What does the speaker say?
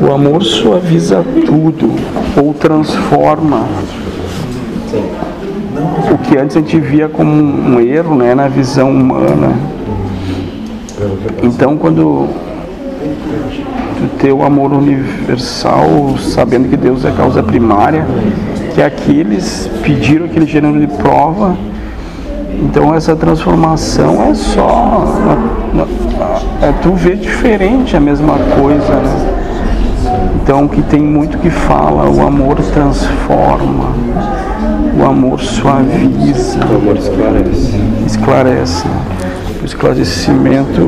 O amor suaviza tudo ou transforma. O que antes a gente via como um erro né, na visão humana. Então, quando tu ter o amor universal, sabendo que Deus é a causa primária, que aqueles pediram aquele gênero de prova, então essa transformação é só. É tu vê diferente a mesma coisa, né? Então que tem muito que fala, o amor transforma, o amor suaviza. O amor esclarece. Esclarece. O esclarecimento